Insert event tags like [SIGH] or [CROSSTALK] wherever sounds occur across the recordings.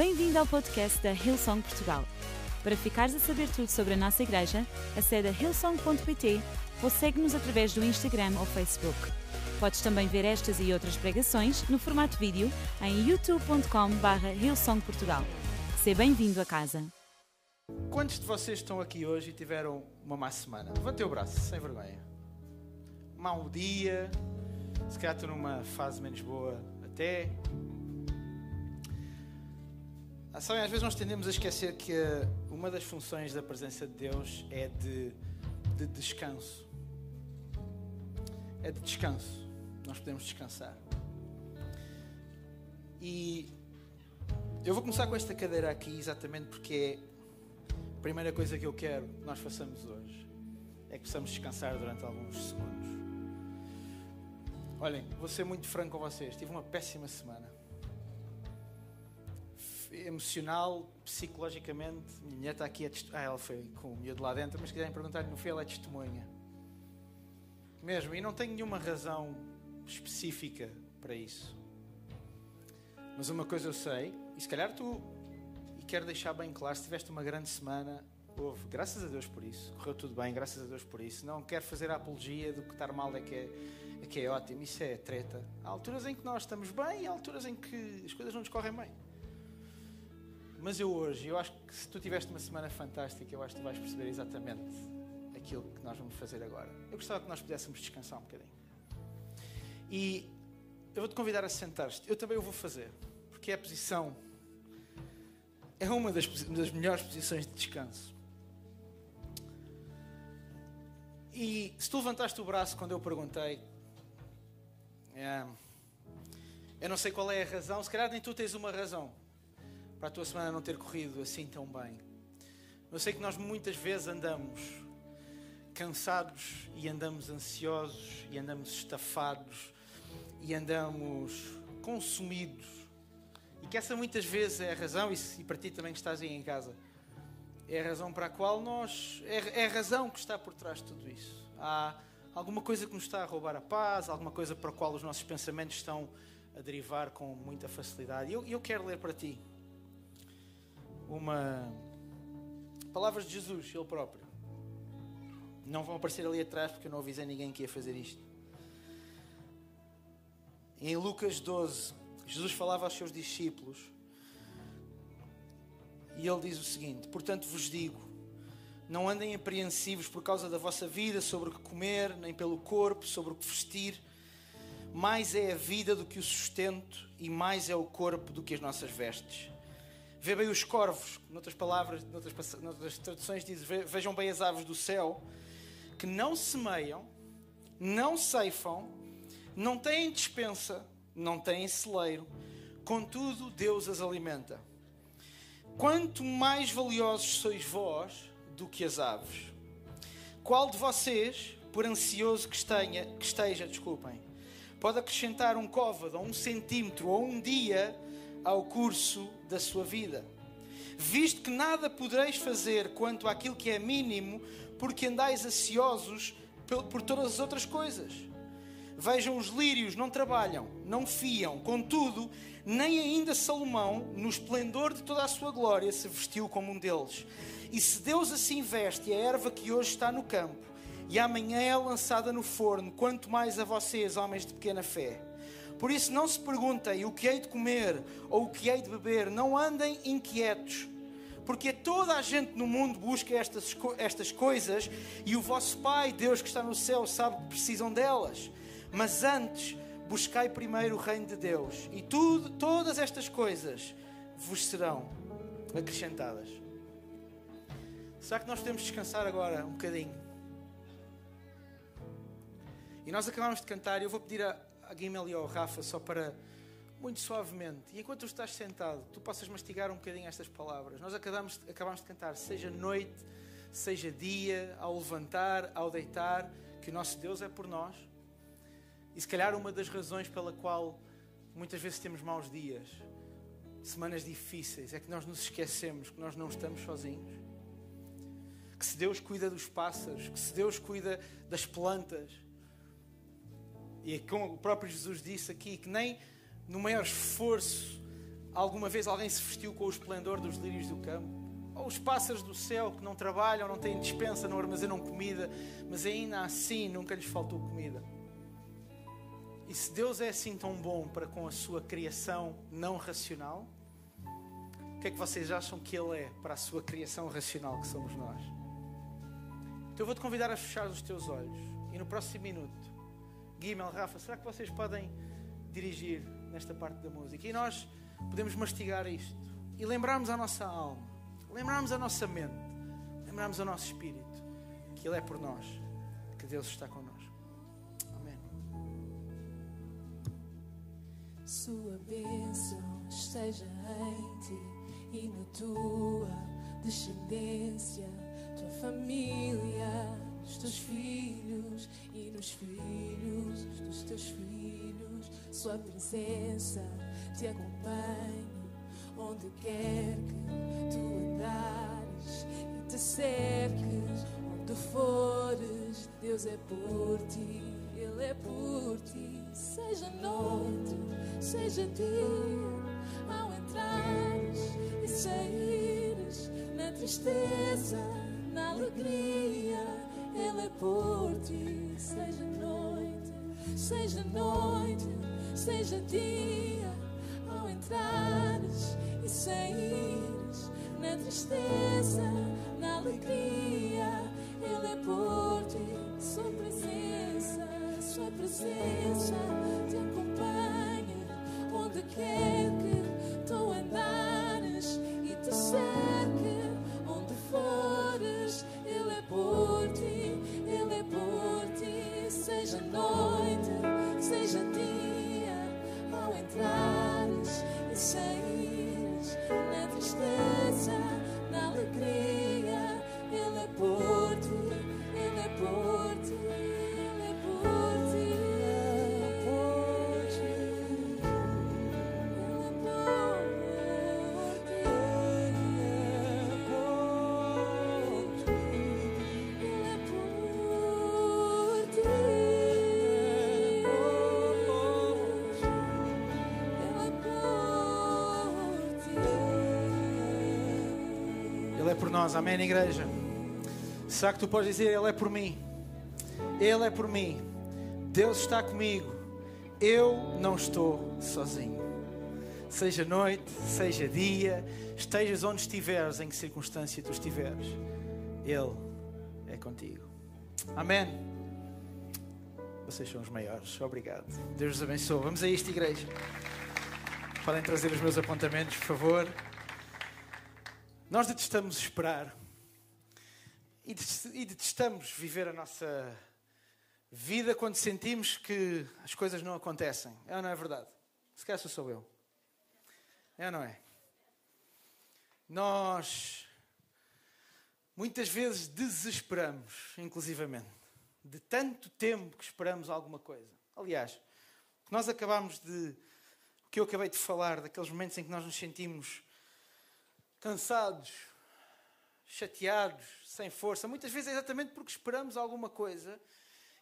Bem-vindo ao podcast da Hillsong Portugal. Para ficares a saber tudo sobre a nossa igreja, acede a hillsong.pt ou segue-nos através do Instagram ou Facebook. Podes também ver estas e outras pregações no formato vídeo em youtube.com.br hillsongportugal. Seja bem-vindo a casa. Quantos de vocês estão aqui hoje e tiveram uma má semana? Levante o braço, sem vergonha. Mau dia, se calhar estou numa fase menos boa até. Sabem, às vezes nós tendemos a esquecer que uma das funções da presença de Deus é de, de descanso. É de descanso. Nós podemos descansar. E eu vou começar com esta cadeira aqui exatamente porque é a primeira coisa que eu quero que nós façamos hoje é que possamos descansar durante alguns segundos. Olhem, vou ser muito franco com vocês. Tive uma péssima semana. Emocional, psicologicamente. Minha está aqui a test... Ah, ela foi com o miúdo lá dentro, mas se quiserem perguntar no fim, ela é testemunha. Mesmo, e não tenho nenhuma razão específica para isso. Mas uma coisa eu sei, e se calhar tu quero deixar bem claro: se tiveste uma grande semana, houve, graças a Deus por isso, correu tudo bem, graças a Deus por isso. Não quero fazer a apologia do que estar mal é que é, é que é ótimo, isso é treta. Há alturas em que nós estamos bem e há alturas em que as coisas não nos correm bem. Mas eu hoje, eu acho que se tu tiveste uma semana fantástica, eu acho que tu vais perceber exatamente aquilo que nós vamos fazer agora. Eu gostava que nós pudéssemos descansar um bocadinho. E eu vou-te convidar a sentar-te. Eu também o vou fazer, porque é a posição é uma das, das melhores posições de descanso. E se tu levantaste o braço quando eu perguntei, é, eu não sei qual é a razão, se calhar nem tu tens uma razão para a tua semana não ter corrido assim tão bem. Eu sei que nós muitas vezes andamos cansados e andamos ansiosos e andamos estafados e andamos consumidos que essa muitas vezes é a razão, e para ti também que estás aí em casa, é a razão para a qual nós. É, é, a razão que está por trás de tudo isso. Há alguma coisa que nos está a roubar a paz, alguma coisa para a qual os nossos pensamentos estão a derivar com muita facilidade. E eu, eu quero ler para ti uma. Palavras de Jesus, Ele próprio. Não vão aparecer ali atrás porque eu não avisei ninguém que ia fazer isto. Em Lucas 12, Jesus falava aos seus discípulos e ele diz o seguinte: Portanto vos digo, não andem apreensivos por causa da vossa vida, sobre o que comer, nem pelo corpo, sobre o que vestir. Mais é a vida do que o sustento, e mais é o corpo do que as nossas vestes. Vê bem os corvos, noutras palavras, noutras, noutras traduções diz: Vejam bem as aves do céu, que não semeiam, não ceifam, não têm dispensa, não têm celeiro, contudo Deus as alimenta. Quanto mais valiosos sois vós do que as aves. Qual de vocês, por ansioso que, esteja, que esteja, desculpem, pode acrescentar um côvado, ou um centímetro, ou um dia ao curso da sua vida? Visto que nada podereis fazer quanto àquilo que é mínimo, porque andais ansiosos por todas as outras coisas. Vejam, os lírios não trabalham, não fiam, contudo, nem ainda Salomão, no esplendor de toda a sua glória, se vestiu como um deles. E se Deus assim veste a erva que hoje está no campo e amanhã é lançada no forno, quanto mais a vocês, homens de pequena fé. Por isso, não se perguntem o que hei de comer ou o que hei de beber, não andem inquietos porque toda a gente no mundo busca estas, estas coisas e o vosso Pai, Deus que está no céu, sabe que precisam delas. Mas antes, buscai primeiro o reino de Deus, e tudo, todas estas coisas vos serão acrescentadas. Será que nós podemos descansar agora um bocadinho? E nós acabamos de cantar, eu vou pedir a, a Guimel e ao Rafa só para, muito suavemente, e enquanto tu estás sentado, tu possas mastigar um bocadinho estas palavras. Nós acabamos, acabamos de cantar, seja noite, seja dia, ao levantar, ao deitar, que o nosso Deus é por nós e se calhar uma das razões pela qual muitas vezes temos maus dias, semanas difíceis, é que nós nos esquecemos que nós não estamos sozinhos. Que se Deus cuida dos pássaros, que se Deus cuida das plantas, e como o próprio Jesus disse aqui, que nem no maior esforço Alguma vez alguém se vestiu com o esplendor dos lírios do campo? Ou os pássaros do céu que não trabalham, não têm dispensa, não armazenam comida, mas ainda assim nunca lhes faltou comida? E se Deus é assim tão bom para com a sua criação não racional, o que é que vocês acham que Ele é para a sua criação racional que somos nós? Então eu vou-te convidar a fechar os teus olhos e no próximo minuto, Guimel, Rafa, será que vocês podem dirigir nesta parte da música? E nós podemos mastigar isto e lembrarmos a nossa alma, lembrarmos a nossa mente, lembrarmos ao nosso espírito que Ele é por nós, que Deus está connosco. Amém. Sua bênção esteja em ti e na tua descendência, tua família, os teus filhos e nos filhos dos teus filhos. Sua presença te acompanhe onde quer que tu andares e te cerques, onde fores. Deus é por ti, Ele é por ti. Seja noite, seja dia, ao entrares e saíres, na tristeza, na alegria, Ele é por ti. Seja noite, seja noite, seja dia, ao entrares e saíres, na tristeza, na alegria, Ele é por ti. Sua presença, Sua presença te acompanha onde quer que tu andares e te cerque, onde fores, Ele é por ti, noite, seja dia, ao entrares e saíres, na tristeza, na alegria, Ele é por ti, Ele é por ti, nós, amém, igreja? Será que tu podes dizer, Ele é por mim? Ele é por mim. Deus está comigo. Eu não estou sozinho. Seja noite, seja dia, estejas onde estiveres, em que circunstância tu estiveres, Ele é contigo. Amém. Vocês são os maiores. Obrigado. Deus os abençoe. Vamos a isto, igreja. Podem trazer os meus apontamentos, por favor. Nós detestamos esperar e detestamos viver a nossa vida quando sentimos que as coisas não acontecem. É ou não é verdade? Se calhar sou eu. É ou não é? Nós muitas vezes desesperamos, inclusivamente, de tanto tempo que esperamos alguma coisa. Aliás, nós acabámos de. O que eu acabei de falar, daqueles momentos em que nós nos sentimos cansados, chateados, sem força. Muitas vezes é exatamente porque esperamos alguma coisa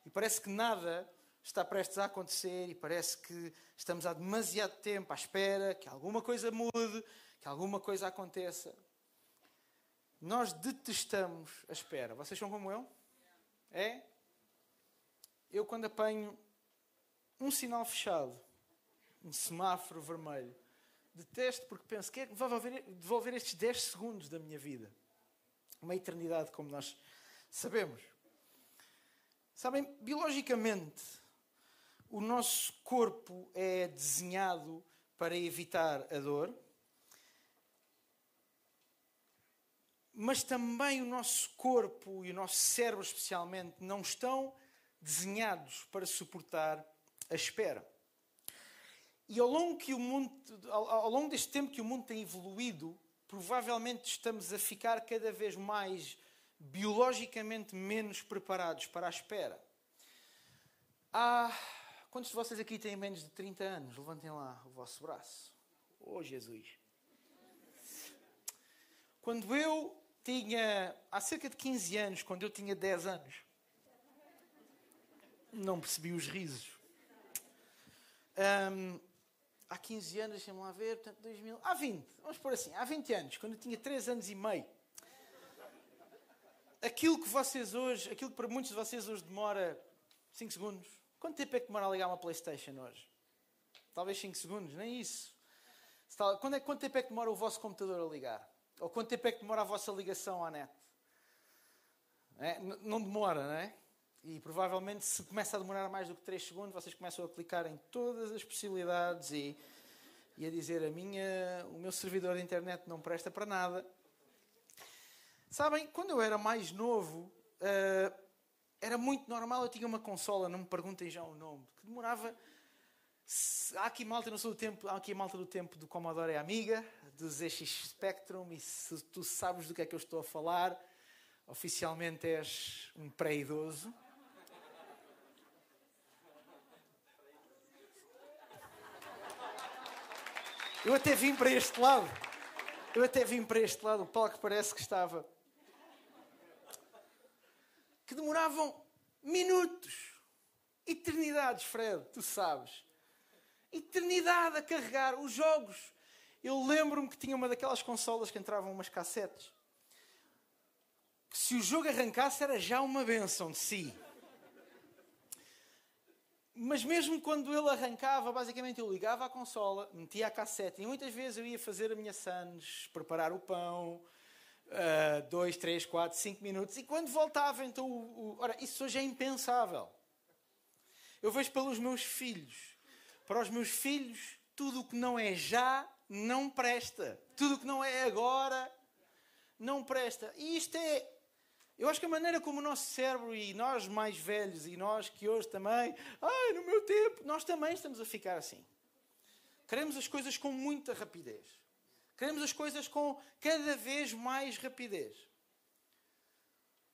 e parece que nada está prestes a acontecer e parece que estamos há demasiado tempo à espera que alguma coisa mude, que alguma coisa aconteça. Nós detestamos a espera. Vocês são como eu? É? Eu, quando apanho um sinal fechado, um semáforo vermelho, detesto porque penso que é que vai devolver, devolver estes 10 segundos da minha vida. Uma eternidade, como nós sabemos. Sabem, biologicamente, o nosso corpo é desenhado para evitar a dor, mas também o nosso corpo e o nosso cérebro, especialmente, não estão desenhados para suportar a espera. E ao longo, que o mundo, ao, ao longo deste tempo que o mundo tem evoluído, provavelmente estamos a ficar cada vez mais biologicamente menos preparados para a espera. Há. Quantos de vocês aqui têm menos de 30 anos? Levantem lá o vosso braço. Oh, Jesus. Quando eu tinha. Há cerca de 15 anos, quando eu tinha 10 anos, não percebi os risos. Ahm, há 15 anos, deixa-me lá ver, portanto, 2000, há 20, vamos pôr assim, há 20 anos, quando eu tinha 3 anos e meio, aquilo que vocês hoje, aquilo que para muitos de vocês hoje demora 5 segundos, quanto tempo é que demora a ligar uma Playstation hoje? Talvez 5 segundos, nem isso. Quando é, quanto tempo é que demora o vosso computador a ligar? Ou quanto tempo é que demora a vossa ligação à net? É, não demora, não é? E provavelmente se começa a demorar mais do que 3 segundos, vocês começam a clicar em todas as possibilidades e, e a dizer a minha, o meu servidor de internet não presta para nada. Sabem, quando eu era mais novo, eh, era muito normal, eu tinha uma consola, não me perguntem já o nome, que demorava. Há aqui malta, não sou do tempo, há aqui malta do tempo do Commodore Amiga, do ZX Spectrum, e se tu sabes do que é que eu estou a falar, oficialmente és um pré-idoso. Eu até vim para este lado. Eu até vim para este lado. O palco parece que estava. Que demoravam minutos. Eternidades, Fred, tu sabes. Eternidade a carregar os jogos. Eu lembro-me que tinha uma daquelas consolas que entravam umas cassetes. Que se o jogo arrancasse era já uma benção de si. Mas mesmo quando ele arrancava, basicamente eu ligava a consola, metia a cassete e muitas vezes eu ia fazer a minha Sandes, preparar o pão, ah, dois, três, quatro, cinco minutos e quando voltava, então. O, o- ora, isso hoje é impensável. Eu vejo pelos meus filhos. Para os meus filhos, tudo o que não é já não presta. Tudo o que não é agora não presta. E isto é. Eu acho que a maneira como o nosso cérebro e nós mais velhos e nós que hoje também, ai, no meu tempo, nós também estamos a ficar assim. Queremos as coisas com muita rapidez. Queremos as coisas com cada vez mais rapidez.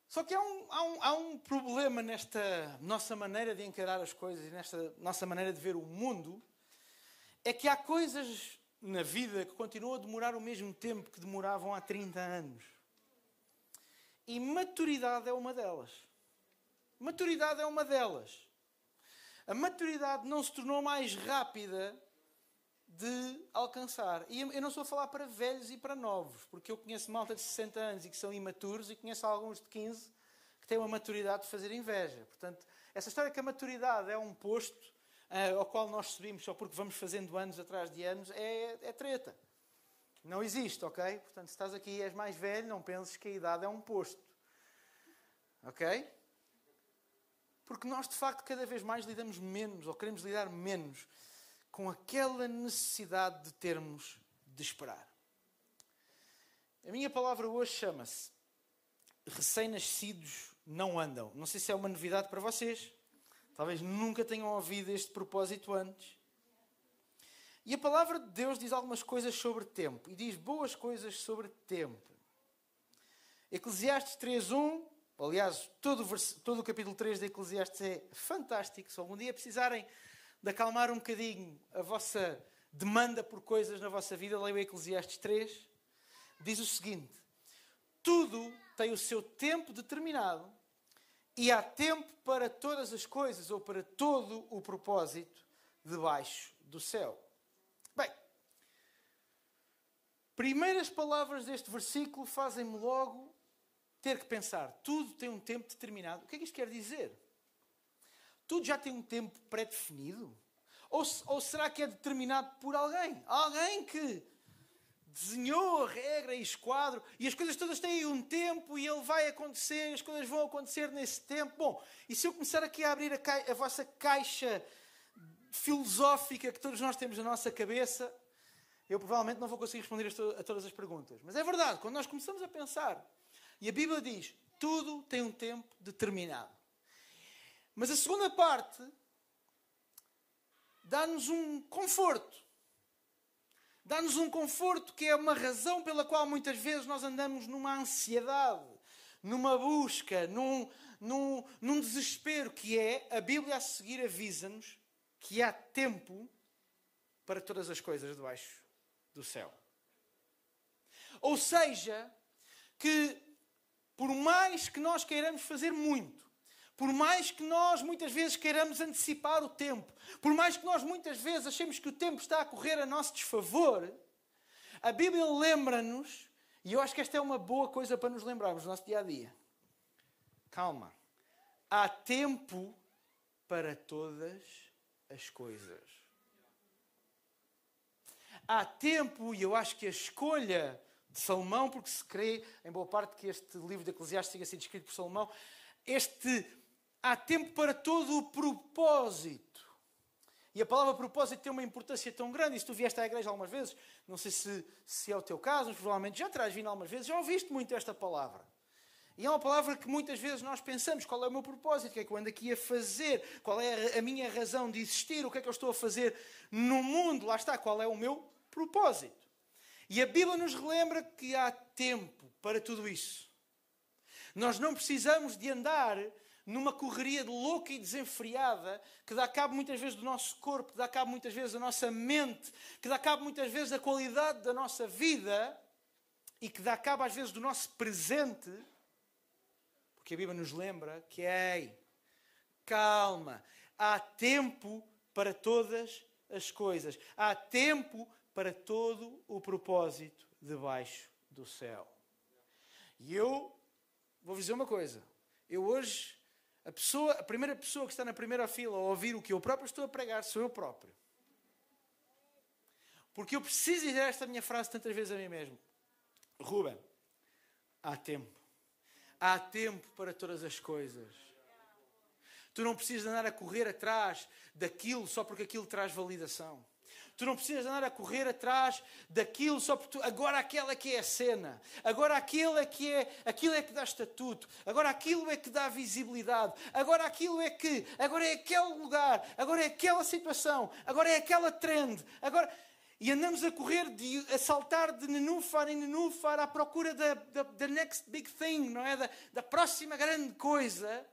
Só que há um, há um, há um problema nesta nossa maneira de encarar as coisas e nesta nossa maneira de ver o mundo. É que há coisas na vida que continuam a demorar o mesmo tempo que demoravam há 30 anos. E maturidade é uma delas. Maturidade é uma delas. A maturidade não se tornou mais rápida de alcançar. E eu não estou a falar para velhos e para novos, porque eu conheço malta de 60 anos e que são imaturos e conheço alguns de 15 que têm uma maturidade de fazer inveja. Portanto, essa história que a maturidade é um posto ah, ao qual nós subimos só porque vamos fazendo anos atrás de anos é, é treta. Não existe, ok? Portanto, se estás aqui e és mais velho, não penses que a idade é um posto. Ok? Porque nós, de facto, cada vez mais lidamos menos, ou queremos lidar menos, com aquela necessidade de termos de esperar. A minha palavra hoje chama-se Recém-nascidos não andam. Não sei se é uma novidade para vocês. Talvez nunca tenham ouvido este propósito antes. E a palavra de Deus diz algumas coisas sobre tempo. E diz boas coisas sobre tempo. Eclesiastes 3.1. Aliás, todo o, vers- todo o capítulo 3 de Eclesiastes é fantástico. Se algum dia precisarem de acalmar um bocadinho a vossa demanda por coisas na vossa vida, leiam Eclesiastes 3. Diz o seguinte: Tudo tem o seu tempo determinado e há tempo para todas as coisas ou para todo o propósito debaixo do céu. Bem, primeiras palavras deste versículo fazem-me logo ter que pensar: tudo tem um tempo determinado. O que é que isto quer dizer? Tudo já tem um tempo pré-definido? Ou, ou será que é determinado por alguém? Alguém que desenhou a regra e esquadro e as coisas todas têm um tempo e ele vai acontecer, as coisas vão acontecer nesse tempo. Bom, e se eu começar aqui a abrir a, cai- a vossa caixa filosófica que todos nós temos na nossa cabeça, eu provavelmente não vou conseguir responder a to- a todas as perguntas. Mas é verdade, quando nós começamos a pensar, e a Bíblia diz, tudo tem um tempo determinado. Mas a segunda parte dá-nos um conforto. Dá-nos um conforto que é uma razão pela qual muitas vezes nós andamos numa ansiedade, numa busca, num, num, num desespero, que é a Bíblia a seguir avisa-nos que há tempo para todas as coisas debaixo do céu. Ou seja, que por mais que nós queiramos fazer muito, Por mais que nós muitas vezes queiramos antecipar o tempo, por mais que nós muitas vezes achemos que o tempo está a correr a nosso desfavor, a Bíblia lembra-nos, e eu acho que esta é uma boa coisa para nos lembrarmos no nosso dia a dia. Calma. Há tempo para todas as coisas. Há tempo, e eu acho que a escolha de Salomão, porque se crê, em boa parte, que este livro de Eclesiastes tenha sido escrito por Salomão, este há tempo para todo o propósito. E a palavra propósito tem uma importância tão grande. E se tu vieste à igreja algumas vezes, não sei se, se é o teu caso, mas provavelmente já terás vindo algumas vezes, já ouviste muito esta palavra. E é uma palavra que muitas vezes nós pensamos: qual é o meu propósito? O que é que eu ando aqui a fazer? Qual é a minha razão de existir? O que é que eu estou a fazer no mundo? Lá está, qual é o meu propósito? E a Bíblia nos relembra que há tempo para tudo isso. Nós não precisamos de andar numa correria louca e desenfreada que dá cabo muitas vezes do nosso corpo, que dá cabo muitas vezes da nossa mente, que dá cabo muitas vezes da qualidade da nossa vida e que dá cabo às vezes do nosso presente, porque a Bíblia nos lembra que, ei, calma, há tempo para todas as coisas, há tempo para todo o propósito debaixo do céu. E eu vou dizer uma coisa. Eu hoje, a, pessoa, a primeira pessoa que está na primeira fila a ouvir o que eu próprio estou a pregar sou eu próprio. Porque eu preciso dizer esta minha frase tantas vezes a mim mesmo. Ruben, há tempo. Há tempo para todas as coisas. Tu não precisas andar a correr atrás daquilo só porque aquilo traz validação. Tu não precisas andar a correr atrás daquilo só porque tu, agora aquela é que é a cena. Agora aquilo é que é, aquilo é que dá estatuto. Agora aquilo é que dá visibilidade. Agora aquilo é que, agora é aquele lugar, agora é aquela situação, agora é aquela trend. Agora e andamos a correr, de, a saltar de nenúfar em nenúfar à procura da, da, da next big thing, não é? Da, da próxima grande coisa.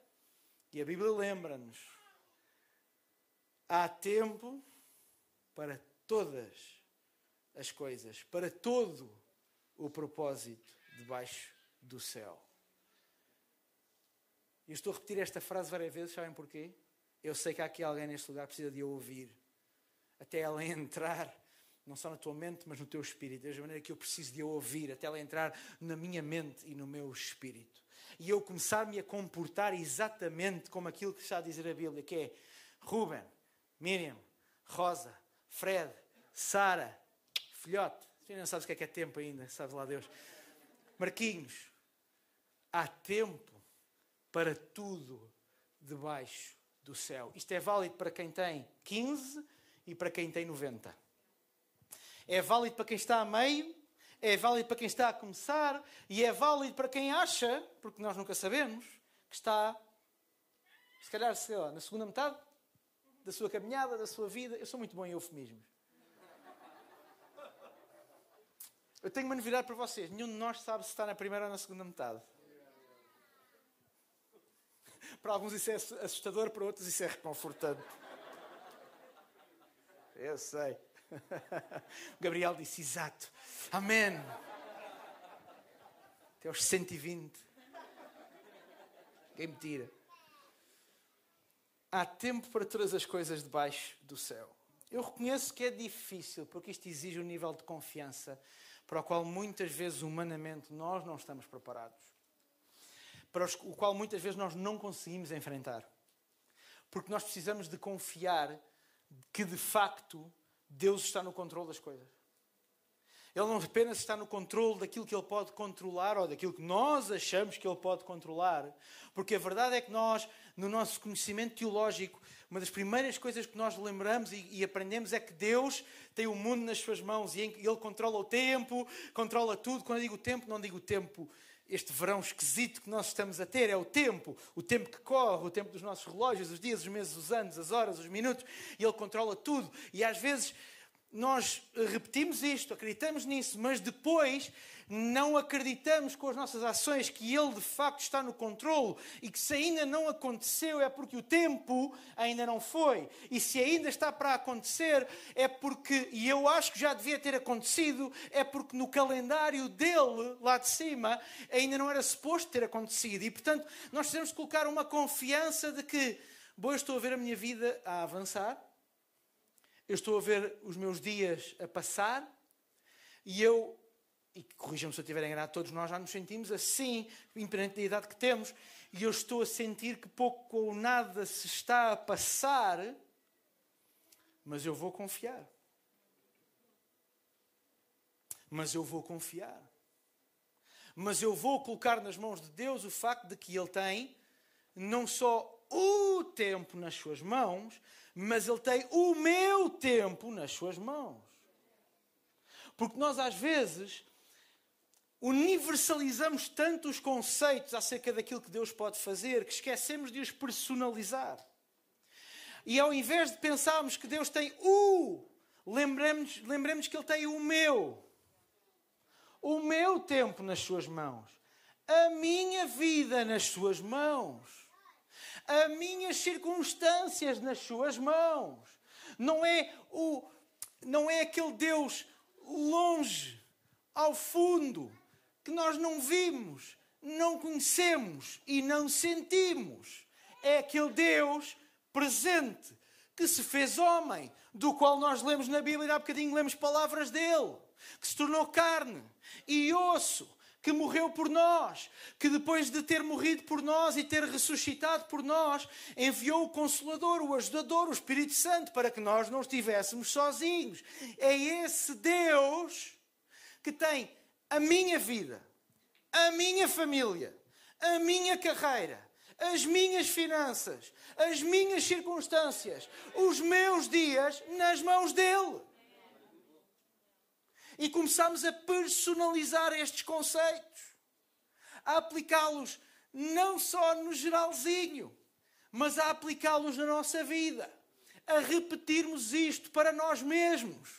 E a Bíblia lembra-nos: há tempo para todas as coisas, para todo o propósito debaixo do céu. Eu estou a repetir esta frase várias vezes, sabem porquê? Eu sei que há aqui alguém neste lugar que precisa de ouvir, até ela [LAUGHS] entrar, não só na tua mente, mas no teu espírito, da maneira que eu preciso de ouvir, até ela entrar na minha mente e no meu espírito. E eu começar-me a comportar exatamente como aquilo que está a dizer a Bíblia, que é Ruben, Miriam, Rosa, Fred, Sara, filhote, você não sabes o que é que é tempo ainda, sabes lá Deus. Marquinhos, há tempo para tudo debaixo do céu. Isto é válido para quem tem 15 e para quem tem 90. É válido para quem está a meio, é válido para quem está a começar e é válido para quem acha, porque nós nunca sabemos, que está, se calhar, sei lá, na segunda metade da sua caminhada, da sua vida. Eu sou muito bom em eufemismos. Eu tenho uma novidade para vocês. Nenhum de nós sabe se está na primeira ou na segunda metade. Para alguns isso é assustador, para outros isso é reconfortante. Eu sei. [LAUGHS] Gabriel disse exato. Amém. Até aos 120. Ninguém me tira. Há tempo para todas as coisas debaixo do céu. Eu reconheço que é difícil, porque isto exige um nível de confiança para o qual muitas vezes humanamente nós não estamos preparados. Para o qual muitas vezes nós não conseguimos enfrentar. Porque nós precisamos de confiar que de facto Deus está no controle das coisas. Ele não apenas está no controle daquilo que ele pode controlar ou daquilo que nós achamos que ele pode controlar, porque a verdade é que nós, no nosso conhecimento teológico, uma das primeiras coisas que nós lembramos e, e aprendemos é que Deus tem o mundo nas suas mãos e ele controla o tempo, controla tudo. Quando eu digo tempo, não digo tempo este verão esquisito que nós estamos a ter é o tempo, o tempo que corre, o tempo dos nossos relógios, os dias, os meses, os anos, as horas, os minutos, e Ele controla tudo. E às vezes nós repetimos isto, acreditamos nisso, mas depois não acreditamos com as nossas ações que Ele de facto está no controle e que se ainda não aconteceu é porque o tempo ainda não foi. E se ainda está para acontecer é porque, e eu acho que já devia ter acontecido, é porque no calendário dele, lá de cima, ainda não era suposto ter acontecido. E portanto, nós temos colocar uma confiança de que, bom, eu estou a ver a minha vida a avançar, eu estou a ver os meus dias a passar e eu, e corrijam-me se eu estiver enganado, todos nós já nos sentimos assim, independente da idade que temos, e eu estou a sentir que pouco ou nada se está a passar, mas eu vou confiar. Mas eu vou confiar. Mas eu vou colocar nas mãos de Deus o facto de que Ele tem não só o tempo nas suas mãos, mas Ele tem o meu tempo nas suas mãos. Porque nós, às vezes, universalizamos tanto os conceitos acerca daquilo que Deus pode fazer que esquecemos de os personalizar. E ao invés de pensarmos que Deus tem o, lembremos, lembremos que Ele tem o meu. O meu tempo nas suas mãos. A minha vida nas suas mãos as minhas circunstâncias nas suas mãos. Não é o não é aquele Deus longe, ao fundo, que nós não vimos, não conhecemos e não sentimos. É aquele Deus presente que se fez homem, do qual nós lemos na Bíblia e há bocadinho lemos palavras dele, que se tornou carne e osso, que morreu por nós, que depois de ter morrido por nós e ter ressuscitado por nós, enviou o Consolador, o Ajudador, o Espírito Santo, para que nós não estivéssemos sozinhos. É esse Deus que tem a minha vida, a minha família, a minha carreira, as minhas finanças, as minhas circunstâncias, os meus dias nas mãos dele e começamos a personalizar estes conceitos, a aplicá-los não só no geralzinho, mas a aplicá-los na nossa vida, a repetirmos isto para nós mesmos.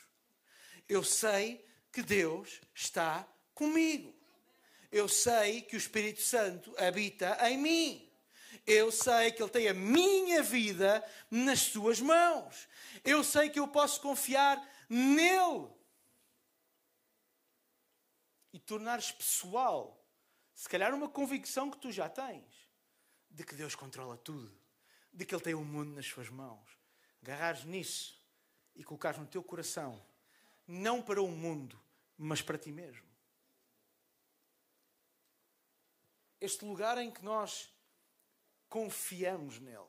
Eu sei que Deus está comigo. Eu sei que o Espírito Santo habita em mim. Eu sei que Ele tem a minha vida nas suas mãos. Eu sei que eu posso confiar nele e tornares pessoal, se calhar uma convicção que tu já tens, de que Deus controla tudo, de que Ele tem o mundo nas suas mãos. Agarrares nisso e colocares no teu coração, não para o mundo, mas para ti mesmo. Este lugar em que nós confiamos nele.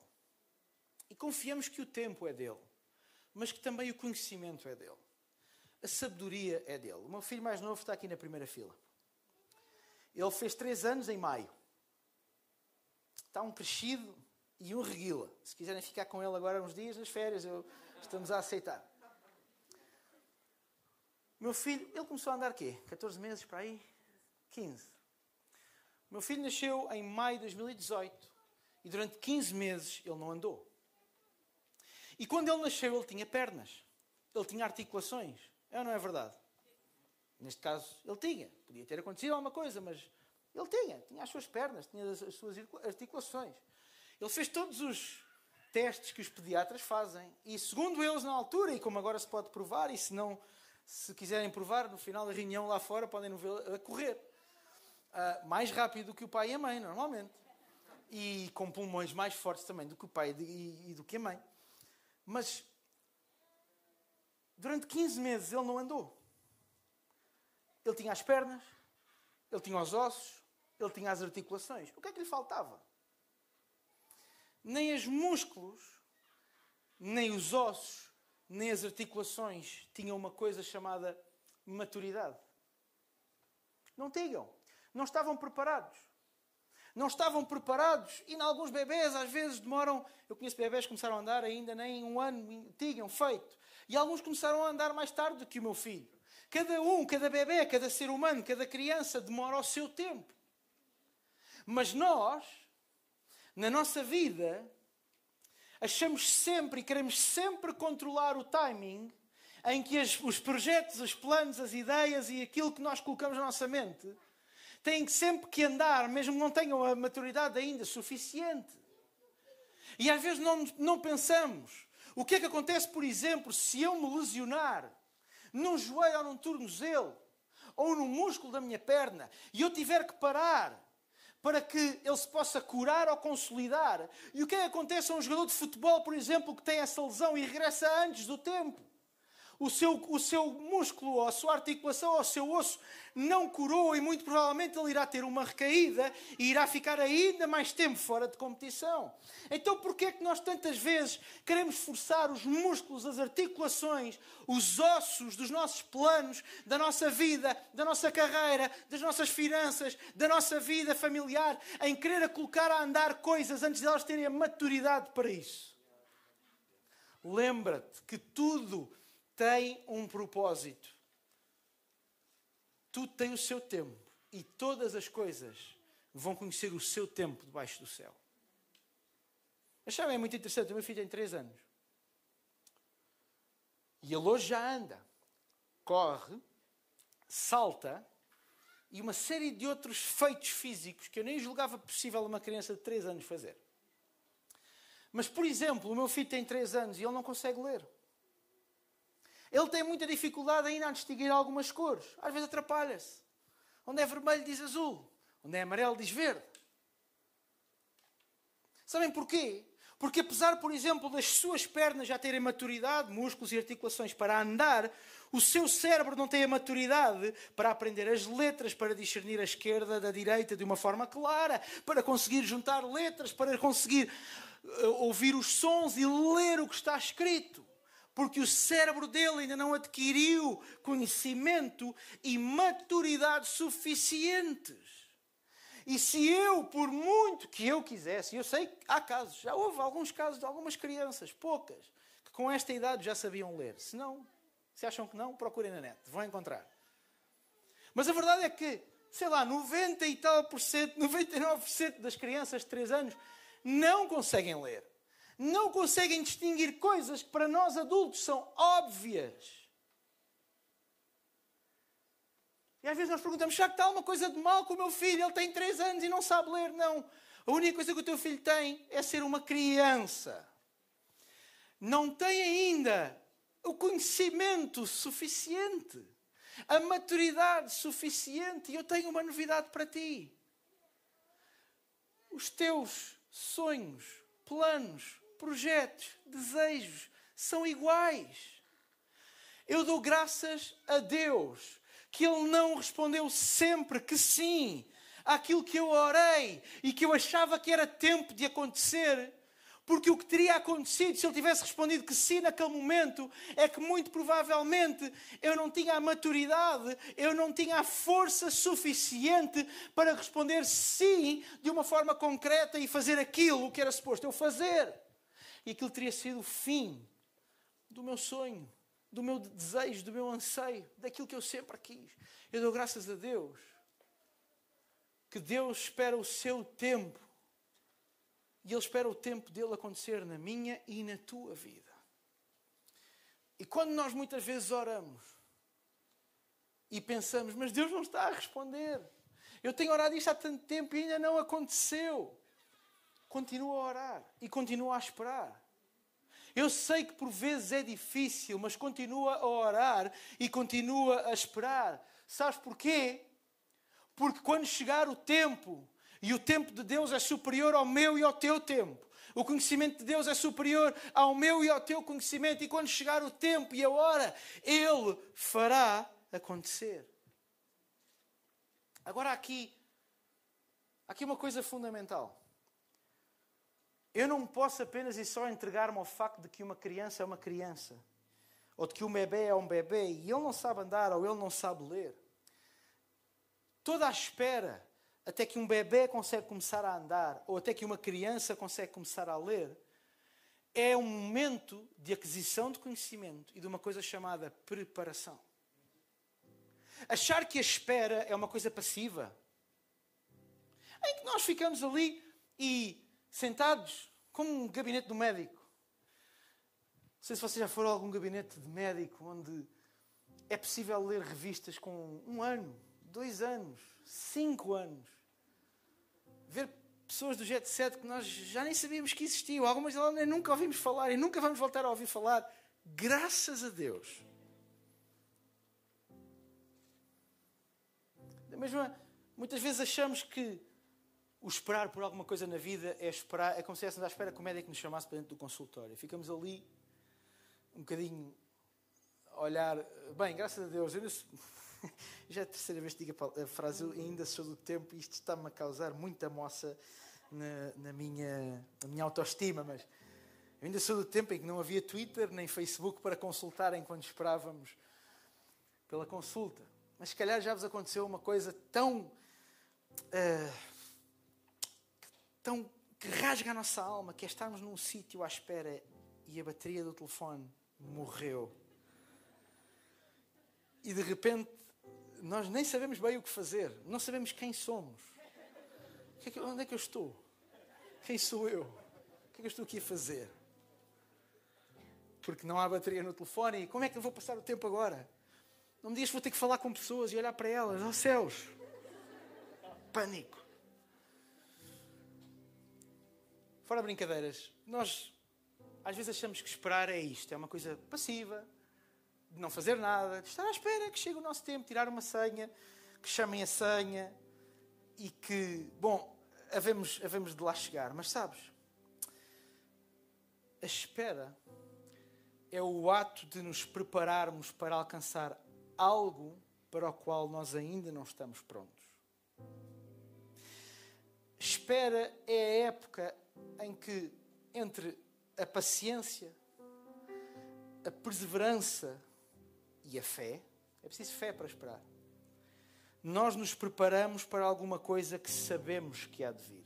E confiamos que o tempo é dele, mas que também o conhecimento é dele. A sabedoria é dele. O meu filho mais novo está aqui na primeira fila. Ele fez três anos em maio. Está um crescido e um reguila. Se quiserem ficar com ele agora uns dias nas férias, eu, estamos a aceitar. Meu filho, ele começou a andar quê? 14 meses para aí? 15. O meu filho nasceu em maio de 2018 e durante 15 meses ele não andou. E quando ele nasceu, ele tinha pernas, ele tinha articulações. É ou não é verdade? Neste caso, ele tinha. Podia ter acontecido alguma coisa, mas ele tinha. Tinha as suas pernas, tinha as suas articulações. Ele fez todos os testes que os pediatras fazem. E segundo eles, na altura, e como agora se pode provar, e se não, se quiserem provar, no final da reunião lá fora, podem ver a correr. Uh, mais rápido do que o pai e a mãe, normalmente. E com pulmões mais fortes também do que o pai e, e do que a mãe. Mas Durante 15 meses ele não andou. Ele tinha as pernas, ele tinha os ossos, ele tinha as articulações. O que é que lhe faltava? Nem os músculos, nem os ossos, nem as articulações tinham uma coisa chamada maturidade. Não tinham. Não estavam preparados. Não estavam preparados. E em alguns bebés, às vezes, demoram. Eu conheço bebés que começaram a andar ainda nem um ano tinham feito. E alguns começaram a andar mais tarde do que o meu filho. Cada um, cada bebê, cada ser humano, cada criança demora o seu tempo. Mas nós, na nossa vida, achamos sempre e queremos sempre controlar o timing em que as- os projetos, os planos, as ideias e aquilo que nós colocamos na nossa mente têm sempre que andar, mesmo que não tenham a maturidade ainda suficiente. E às vezes não, não pensamos. O que é que acontece, por exemplo, se eu me lesionar num joelho ou num tornozelo ou num músculo da minha perna e eu tiver que parar para que ele se possa curar ou consolidar? E o que é que acontece a um jogador de futebol, por exemplo, que tem essa lesão e regressa antes do tempo? O seu, o seu músculo, ou a sua articulação, ou o seu osso não curou e muito provavelmente ele irá ter uma recaída e irá ficar ainda mais tempo fora de competição. Então porquê é que nós tantas vezes queremos forçar os músculos, as articulações, os ossos dos nossos planos, da nossa vida, da nossa carreira, das nossas finanças, da nossa vida familiar, em querer a colocar a andar coisas antes de elas terem a maturidade para isso? Lembra-te que tudo tem um propósito. Tudo tem o seu tempo. E todas as coisas vão conhecer o seu tempo debaixo do céu. Sabem, é muito interessante. O meu filho tem 3 anos. E ele hoje já anda, corre, salta e uma série de outros feitos físicos que eu nem julgava possível uma criança de 3 anos fazer. Mas, por exemplo, o meu filho tem 3 anos e ele não consegue ler. Ele tem muita dificuldade ainda a distinguir algumas cores. Às vezes atrapalha-se. Onde é vermelho diz azul. Onde é amarelo diz verde. Sabem porquê? Porque apesar, por exemplo, das suas pernas já terem maturidade, músculos e articulações para andar, o seu cérebro não tem a maturidade para aprender as letras, para discernir a esquerda da direita de uma forma clara, para conseguir juntar letras, para conseguir uh, ouvir os sons e ler o que está escrito porque o cérebro dele ainda não adquiriu conhecimento e maturidade suficientes. E se eu, por muito que eu quisesse, eu sei que há casos, já houve alguns casos de algumas crianças, poucas, que com esta idade já sabiam ler. Se não, se acham que não, procurem na net, vão encontrar. Mas a verdade é que, sei lá, 90 e tal por cento, 99% das crianças de 3 anos não conseguem ler não conseguem distinguir coisas que para nós adultos são óbvias. E às vezes nós perguntamos: será que está alguma coisa de mal com o meu filho? Ele tem 3 anos e não sabe ler. Não. A única coisa que o teu filho tem é ser uma criança. Não tem ainda o conhecimento suficiente, a maturidade suficiente. E eu tenho uma novidade para ti. Os teus sonhos, planos, projetos, desejos são iguais. Eu dou graças a Deus que Ele não respondeu sempre que sim àquilo que eu orei e que eu achava que era tempo de acontecer. Porque o que teria acontecido se ele tivesse respondido que sim naquele momento é que muito provavelmente eu não tinha a maturidade, eu não tinha a força suficiente para responder sim de uma forma concreta e fazer aquilo que era suposto eu fazer. E aquilo teria sido o fim do meu sonho, do meu desejo, do meu anseio, daquilo que eu sempre quis. Eu dou graças a Deus que Deus espera o seu tempo e Ele espera o tempo dele acontecer na minha e na tua vida. E quando nós muitas vezes oramos e pensamos, mas Deus não está a responder, eu tenho orado isto há tanto tempo e ainda não aconteceu. Continua a orar e continua a esperar. Eu sei que por vezes é difícil, mas continua a orar e continua a esperar. Sabes porquê? Porque quando chegar o tempo, e o tempo de Deus é superior ao meu e ao teu tempo. O conhecimento de Deus é superior ao meu e ao teu conhecimento. E quando chegar o tempo e a hora, Ele fará acontecer. Agora, aqui, aqui uma coisa fundamental. Eu não posso apenas e só entregar-me ao facto de que uma criança é uma criança, ou de que um bebê é um bebê e ele não sabe andar ou ele não sabe ler. Toda a espera até que um bebê consegue começar a andar, ou até que uma criança consegue começar a ler, é um momento de aquisição de conhecimento e de uma coisa chamada preparação. Achar que a espera é uma coisa passiva, em que nós ficamos ali e sentados como um gabinete do médico, sei se vocês já foram a algum gabinete de médico onde é possível ler revistas com um ano, dois anos, cinco anos. Ver pessoas do jet set que nós já nem sabíamos que existiam. Algumas delas nem nunca ouvimos falar e nunca vamos voltar a ouvir falar. Graças a Deus. Da mesma, muitas vezes achamos que o esperar por alguma coisa na vida é esperar, é como se estivéssemos à espera que o médico nos chamasse para dentro do consultório. Ficamos ali um bocadinho a olhar. Bem, graças a Deus, eu sou- [LAUGHS] já é a terceira vez que digo a frase, ainda sou do tempo e isto está-me a causar muita moça na, na minha, na minha autoestima, mas ainda sou do tempo em que não havia Twitter nem Facebook para consultar enquanto esperávamos pela consulta. Mas se calhar já vos aconteceu uma coisa tão. ah, tão que rasga a nossa alma, que é estarmos num sítio à espera e a bateria do telefone morreu. E de repente nós nem sabemos bem o que fazer, não sabemos quem somos. É onde é que eu estou? Quem sou eu? O que é que eu estou aqui a fazer? Porque não há bateria no telefone e como é que eu vou passar o tempo agora? Não me digas que vou ter que falar com pessoas e olhar para elas. Oh céus! Pânico. Fora brincadeiras, nós às vezes achamos que esperar é isto, é uma coisa passiva, de não fazer nada, de estar à espera que chegue o nosso tempo, tirar uma senha, que chamem a senha e que, bom, havemos, havemos de lá chegar. Mas sabes, a espera é o ato de nos prepararmos para alcançar algo para o qual nós ainda não estamos prontos. Espera é a época em que, entre a paciência, a perseverança e a fé, é preciso fé para esperar. Nós nos preparamos para alguma coisa que sabemos que há de vir.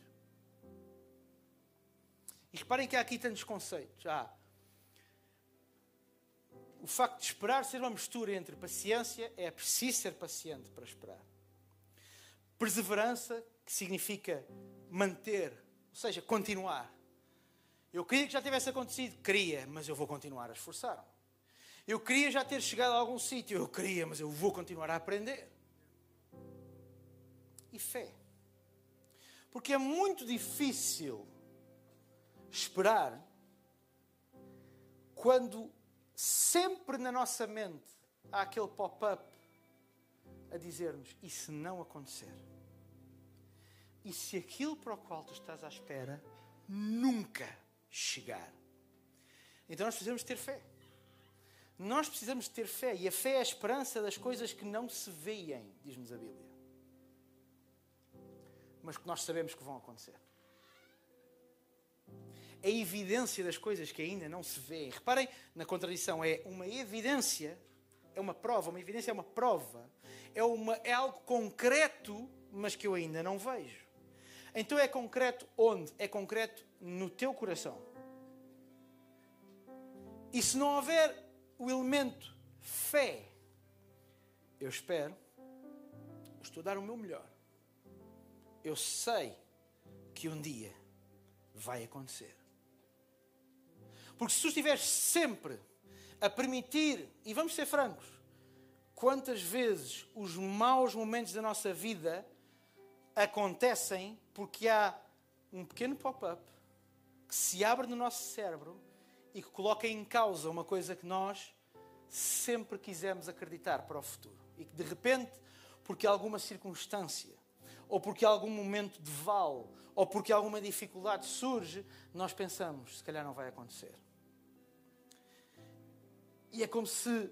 E reparem que há aqui tantos conceitos. Há o facto de esperar ser uma mistura entre paciência, é preciso ser paciente para esperar. Perseverança, que significa manter, ou seja, continuar. Eu queria que já tivesse acontecido, queria, mas eu vou continuar a esforçar-me. Eu queria já ter chegado a algum sítio, eu queria, mas eu vou continuar a aprender. E fé. Porque é muito difícil esperar quando sempre na nossa mente há aquele pop-up a dizer-nos: e se não acontecer? E se aquilo para o qual tu estás à espera nunca chegar? Então nós precisamos ter fé. Nós precisamos ter fé. E a fé é a esperança das coisas que não se veem, diz-nos a Bíblia. Mas que nós sabemos que vão acontecer. A evidência das coisas que ainda não se vêem. Reparem na contradição. É uma evidência, é uma prova. Uma evidência é uma prova. É, uma, é algo concreto, mas que eu ainda não vejo. Então é concreto onde? É concreto no teu coração. E se não houver o elemento fé, eu espero, estou a dar o meu melhor. Eu sei que um dia vai acontecer. Porque se tu estiveres sempre a permitir, e vamos ser francos, quantas vezes os maus momentos da nossa vida acontecem porque há um pequeno pop-up que se abre no nosso cérebro e que coloca em causa uma coisa que nós sempre quisemos acreditar para o futuro. E que de repente, porque alguma circunstância, ou porque algum momento de vale, ou porque alguma dificuldade surge, nós pensamos, se calhar não vai acontecer. E é como se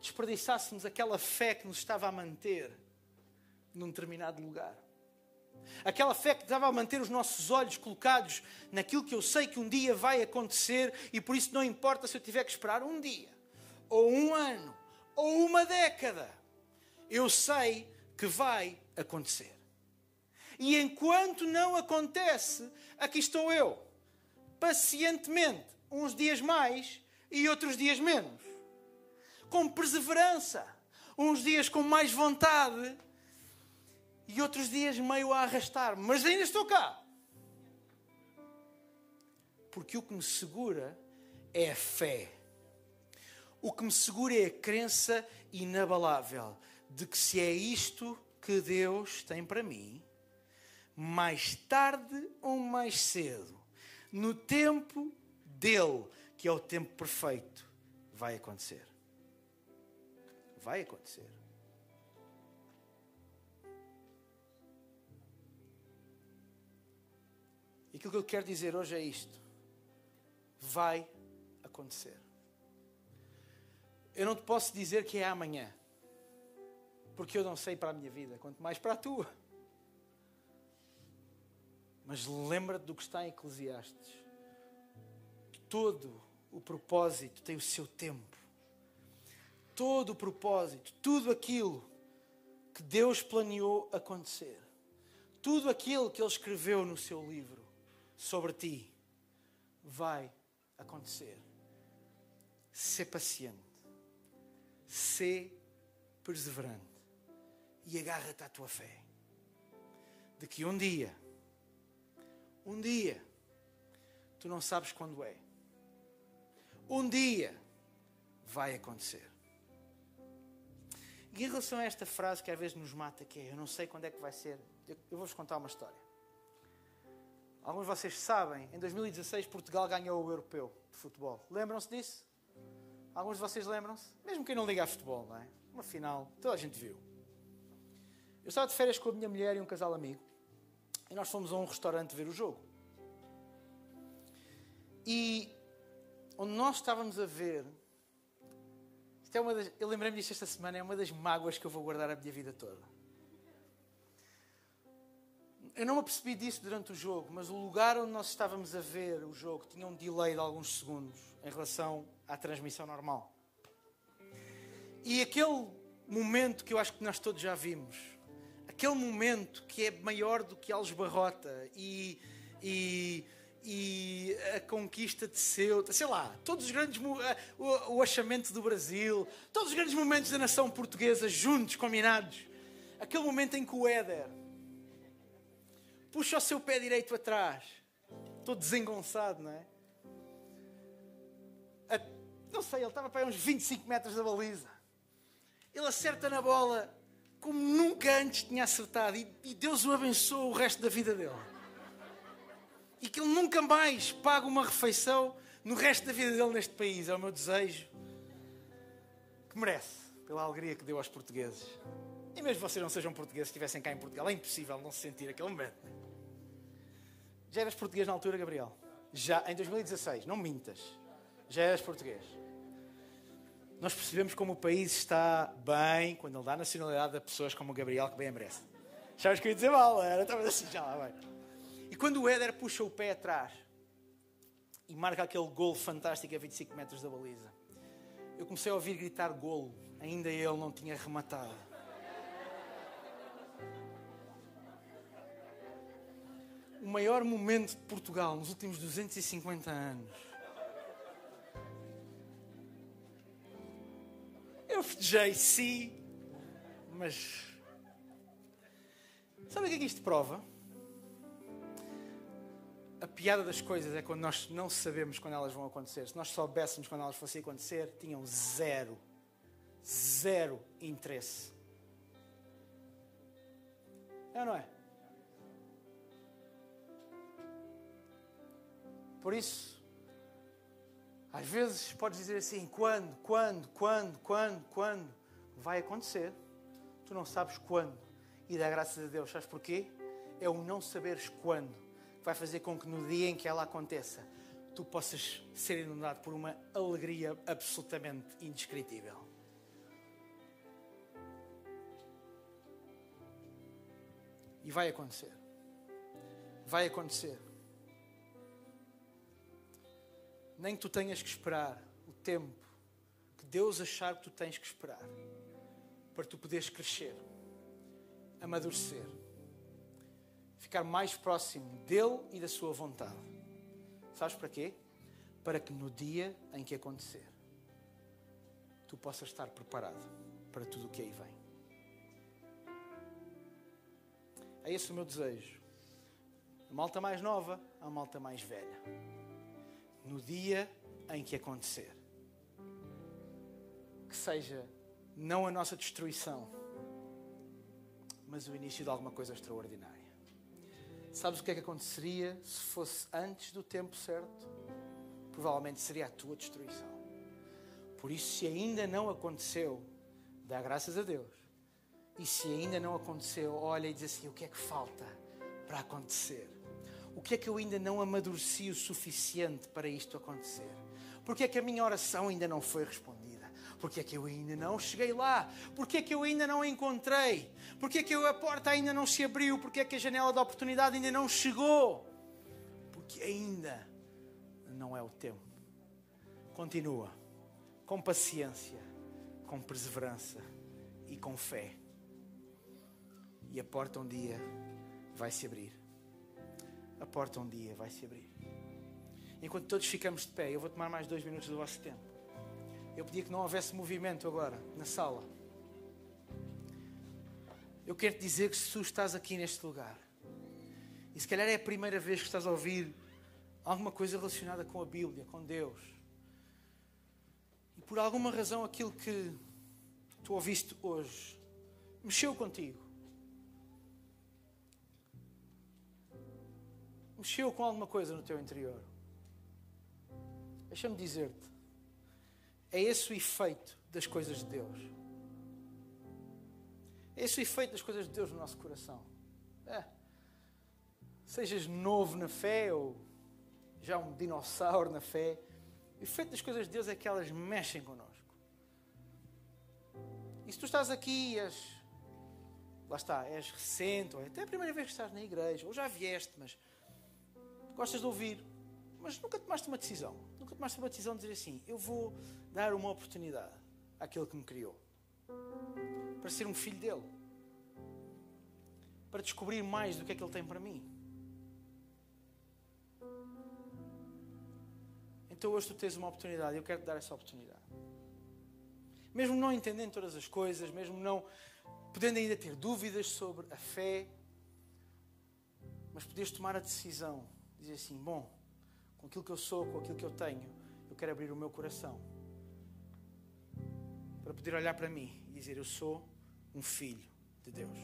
desperdiçássemos aquela fé que nos estava a manter num determinado lugar. Aquela fé que estava a manter os nossos olhos colocados naquilo que eu sei que um dia vai acontecer e por isso não importa se eu tiver que esperar um dia, ou um ano, ou uma década. Eu sei que vai acontecer. E enquanto não acontece, aqui estou eu, pacientemente, uns dias mais e outros dias menos, com perseverança, uns dias com mais vontade e outros dias meio a arrastar, mas ainda estou cá. Porque o que me segura é a fé. O que me segura é a crença inabalável de que se é isto que Deus tem para mim, mais tarde ou mais cedo, no tempo dele, que é o tempo perfeito, vai acontecer. Vai acontecer. Aquilo que eu quero dizer hoje é isto. Vai acontecer. Eu não te posso dizer que é amanhã, porque eu não sei para a minha vida, quanto mais para a tua. Mas lembra-te do que está em Eclesiastes. Todo o propósito tem o seu tempo. Todo o propósito, tudo aquilo que Deus planeou acontecer, tudo aquilo que Ele escreveu no seu livro sobre ti, vai acontecer. Sê paciente, sê perseverante e agarra-te à tua fé. De que um dia, um dia, tu não sabes quando é, um dia vai acontecer. E em relação a esta frase que às vezes nos mata, que é eu não sei quando é que vai ser, eu, eu vou-vos contar uma história. Alguns de vocês sabem, em 2016 Portugal ganhou o europeu de futebol. Lembram-se disso? Alguns de vocês lembram-se? Mesmo quem não liga a futebol, não é? Uma final, toda a gente viu. Eu estava de férias com a minha mulher e um casal amigo e nós fomos a um restaurante ver o jogo. E onde nós estávamos a ver, isto é uma das, eu lembrei-me disto esta semana, é uma das mágoas que eu vou guardar a minha vida toda. Eu não me apercebi disso durante o jogo, mas o lugar onde nós estávamos a ver o jogo tinha um delay de alguns segundos em relação à transmissão normal. E aquele momento que eu acho que nós todos já vimos, aquele momento que é maior do que Alves Barrota e, e, e a conquista de Ceuta, sei lá, todos os grandes eh, o, o achamento do Brasil, todos os grandes momentos da nação portuguesa juntos, combinados. Aquele momento em que o Éder puxa o seu pé direito atrás, todo desengonçado, não é? A- não sei, ele estava para uns 25 metros da baliza. Ele acerta na bola como nunca antes tinha acertado e, e Deus o abençoa o resto da vida dele. E que ele nunca mais pague uma refeição no resto da vida dele neste país. É o meu desejo. Que merece, pela alegria que deu aos portugueses. E mesmo vocês não sejam portugueses, se estivessem cá em Portugal, é impossível não se sentir aquele momento. Já eras português na altura, Gabriel? Já, em 2016, não mintas. Já eras português. Nós percebemos como o país está bem quando ele dá nacionalidade a pessoas como o Gabriel, que bem merece. Sabes que eu ia dizer mal, era? Estava assim, já lá vai. E quando o Éder puxa o pé atrás e marca aquele golo fantástico a 25 metros da baliza, eu comecei a ouvir gritar golo. Ainda ele não tinha rematado. O maior momento de Portugal nos últimos 250 anos. Eu festejei, sim, mas. Sabe o que é que isto prova? A piada das coisas é quando nós não sabemos quando elas vão acontecer. Se nós soubéssemos quando elas fossem acontecer, tinham zero, zero interesse. É ou não é? Por isso, às vezes podes dizer assim: quando, quando, quando, quando, quando? Vai acontecer. Tu não sabes quando. E dá graças a Deus. Sabes porquê? É o não saberes quando que vai fazer com que no dia em que ela aconteça, tu possas ser inundado por uma alegria absolutamente indescritível. E vai acontecer. Vai acontecer. Nem que tu tenhas que esperar o tempo que Deus achar que tu tens que esperar para tu poderes crescer, amadurecer, ficar mais próximo dele e da sua vontade. Sabes para quê? Para que no dia em que acontecer, tu possas estar preparado para tudo o que aí vem. É esse o meu desejo. A malta mais nova, a malta mais velha. No dia em que acontecer, que seja não a nossa destruição, mas o início de alguma coisa extraordinária. Sabes o que é que aconteceria se fosse antes do tempo certo? Provavelmente seria a tua destruição. Por isso, se ainda não aconteceu, dá graças a Deus. E se ainda não aconteceu, olha e diz assim: o que é que falta para acontecer? O que é que eu ainda não amadureci o suficiente para isto acontecer? Porque é que a minha oração ainda não foi respondida? Porque é que eu ainda não cheguei lá? Porque é que eu ainda não encontrei? Porque é que a porta ainda não se abriu? Porque é que a janela da oportunidade ainda não chegou? Porque ainda não é o tempo. Continua com paciência, com perseverança e com fé. E a porta um dia vai se abrir. A porta um dia vai se abrir. Enquanto todos ficamos de pé, eu vou tomar mais dois minutos do vosso tempo. Eu pedia que não houvesse movimento agora na sala. Eu quero te dizer que se tu estás aqui neste lugar, e se calhar é a primeira vez que estás a ouvir alguma coisa relacionada com a Bíblia, com Deus, e por alguma razão aquilo que tu ouviste hoje mexeu contigo, mexeu com alguma coisa no teu interior, deixa-me dizer-te, é esse o efeito das coisas de Deus. É esse o efeito das coisas de Deus no nosso coração. É. Sejas novo na fé ou já um dinossauro na fé, o efeito das coisas de Deus é que elas mexem connosco. E se tu estás aqui e és, lá está, és recente, ou é até a primeira vez que estás na igreja, ou já vieste, mas gostas de ouvir, mas nunca tomaste uma decisão. Nunca tomaste uma decisão de dizer assim: eu vou dar uma oportunidade àquele que me criou para ser um filho dele, para descobrir mais do que é que ele tem para mim. Então hoje tu tens uma oportunidade, eu quero te dar essa oportunidade. Mesmo não entendendo todas as coisas, mesmo não podendo ainda ter dúvidas sobre a fé, mas poderes tomar a decisão, dizer assim: bom, com aquilo que eu sou, com aquilo que eu tenho, eu quero abrir o meu coração para poder olhar para mim e dizer: Eu sou um filho de Deus.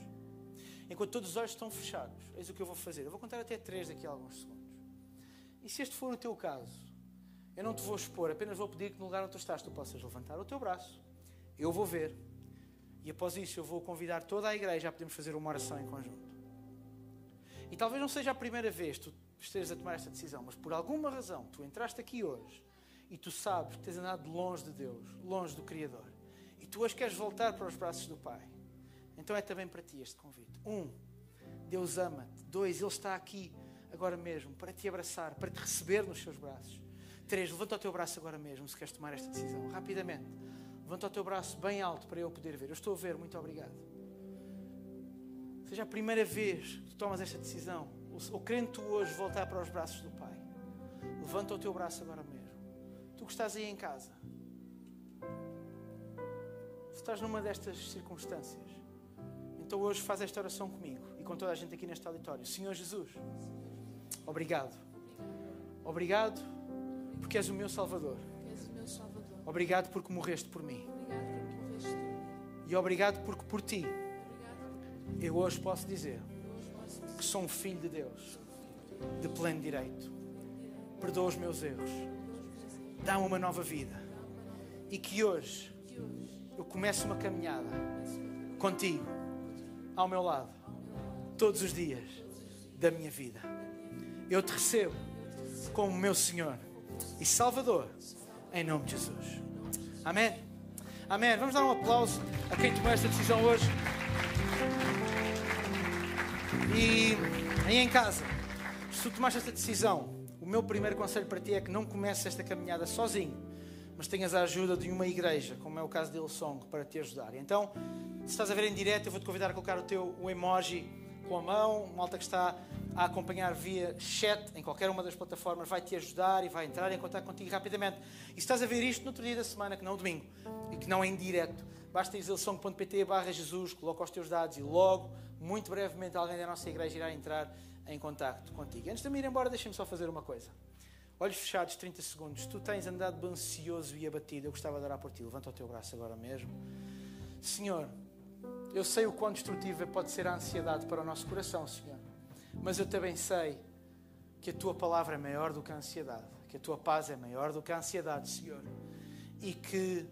Enquanto todos os olhos estão fechados, eis o que eu vou fazer. Eu vou contar até três daqui a alguns segundos. E se este for o teu caso, eu não te vou expor, apenas vou pedir que no lugar onde tu estás tu possas levantar o teu braço. Eu vou ver. E após isso eu vou convidar toda a igreja a podermos fazer uma oração em conjunto. E talvez não seja a primeira vez tu estejas a tomar esta decisão, mas por alguma razão tu entraste aqui hoje e tu sabes que tens andado longe de Deus, longe do Criador, e tu hoje queres voltar para os braços do Pai, então é também para ti este convite. Um, Deus ama-te. Dois, Ele está aqui agora mesmo para te abraçar, para te receber nos seus braços. Três, levanta o teu braço agora mesmo se queres tomar esta decisão. Rapidamente. Levanta o teu braço bem alto para eu poder ver. Eu estou a ver, muito obrigado. Seja a primeira vez que tomas esta decisão, querendo tu hoje voltar para os braços do Pai, levanta o teu braço agora mesmo. Tu que estás aí em casa, se estás numa destas circunstâncias, então hoje faz esta oração comigo e com toda a gente aqui neste auditório. Senhor Jesus, obrigado. Obrigado porque és o meu Salvador. o. Obrigado porque morreste por mim. E obrigado porque por ti eu hoje posso dizer sou um filho de Deus, de pleno direito. Perdoa os meus erros. Dá-me uma nova vida. E que hoje eu comece uma caminhada contigo, ao meu lado, todos os dias da minha vida. Eu te recebo como meu Senhor e Salvador, em nome de Jesus. Amém. Amém. Vamos dar um aplauso a quem tomou esta decisão hoje. E aí em casa, se tu tomaste esta decisão, o meu primeiro conselho para ti é que não comeces esta caminhada sozinho, mas tenhas a ajuda de uma igreja, como é o caso de Hillsong, para te ajudar. Então, se estás a ver em direto, eu vou-te convidar a colocar o teu o emoji com a mão, uma malta que está a acompanhar via chat em qualquer uma das plataformas vai te ajudar e vai entrar em contato contigo rapidamente. E se estás a ver isto no outro dia da semana, que não é o domingo, e que não é em direto, basta ir a hillsong.pt barra Jesus, coloca os teus dados e logo, muito brevemente, alguém da nossa igreja irá entrar em contacto contigo. Antes de me ir embora, deixem-me só fazer uma coisa. Olhos fechados, 30 segundos. Tu tens andado ansioso e abatido. Eu gostava de orar por ti. Levanta o teu braço agora mesmo. Senhor, eu sei o quão destrutiva pode ser a ansiedade para o nosso coração, Senhor. Mas eu também sei que a tua palavra é maior do que a ansiedade. Que a tua paz é maior do que a ansiedade, Senhor. E que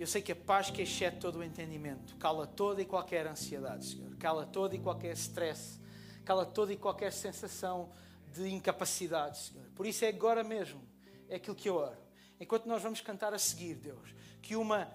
eu sei que a paz que excede todo o entendimento cala toda e qualquer ansiedade, Senhor. Cala todo e qualquer stress. Cala toda e qualquer sensação de incapacidade, Senhor. Por isso é agora mesmo. É aquilo que eu oro. Enquanto nós vamos cantar a seguir, Deus, que uma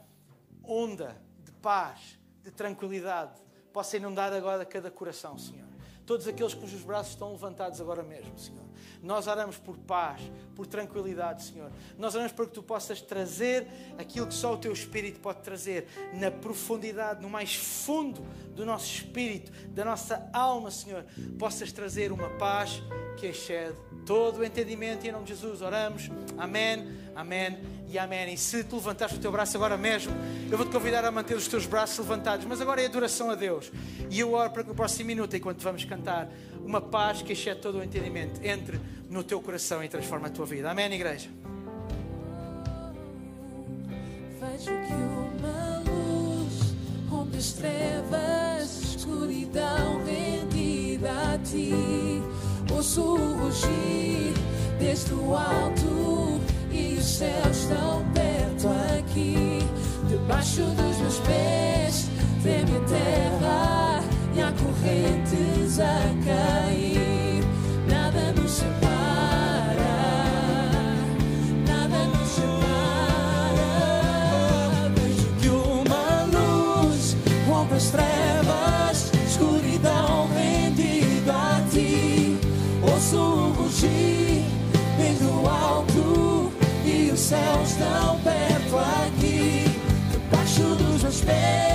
onda de paz, de tranquilidade, possa inundar agora cada coração, Senhor. Todos aqueles cujos braços estão levantados agora mesmo, Senhor. Nós oramos por paz, por tranquilidade, Senhor. Nós oramos para que tu possas trazer aquilo que só o teu Espírito pode trazer, na profundidade, no mais fundo do nosso espírito, da nossa alma, Senhor. Possas trazer uma paz que excede todo o entendimento. E em nome de Jesus oramos. Amém, amém e amém. E se tu levantaste o teu braço agora mesmo, eu vou te convidar a manter os teus braços levantados. Mas agora é adoração a Deus. E eu oro para que no próximo minuto, enquanto vamos cantar, uma paz que excede todo o entendimento entre no teu coração e transforma a tua vida. Amém, igreja? Vejo que uma luz rompe as trevas, escuridão rendida a ti. Ouço rugir desde o alto e os céus estão perto aqui. Debaixo dos meus pés treme terra correntes a cair. Nada nos separa, nada nos separa. Vejo que uma luz rompe as trevas, escuridão rendida a ti. Ouço o rugir desde o alto e os céus estão perto aqui. Debaixo dos meus pés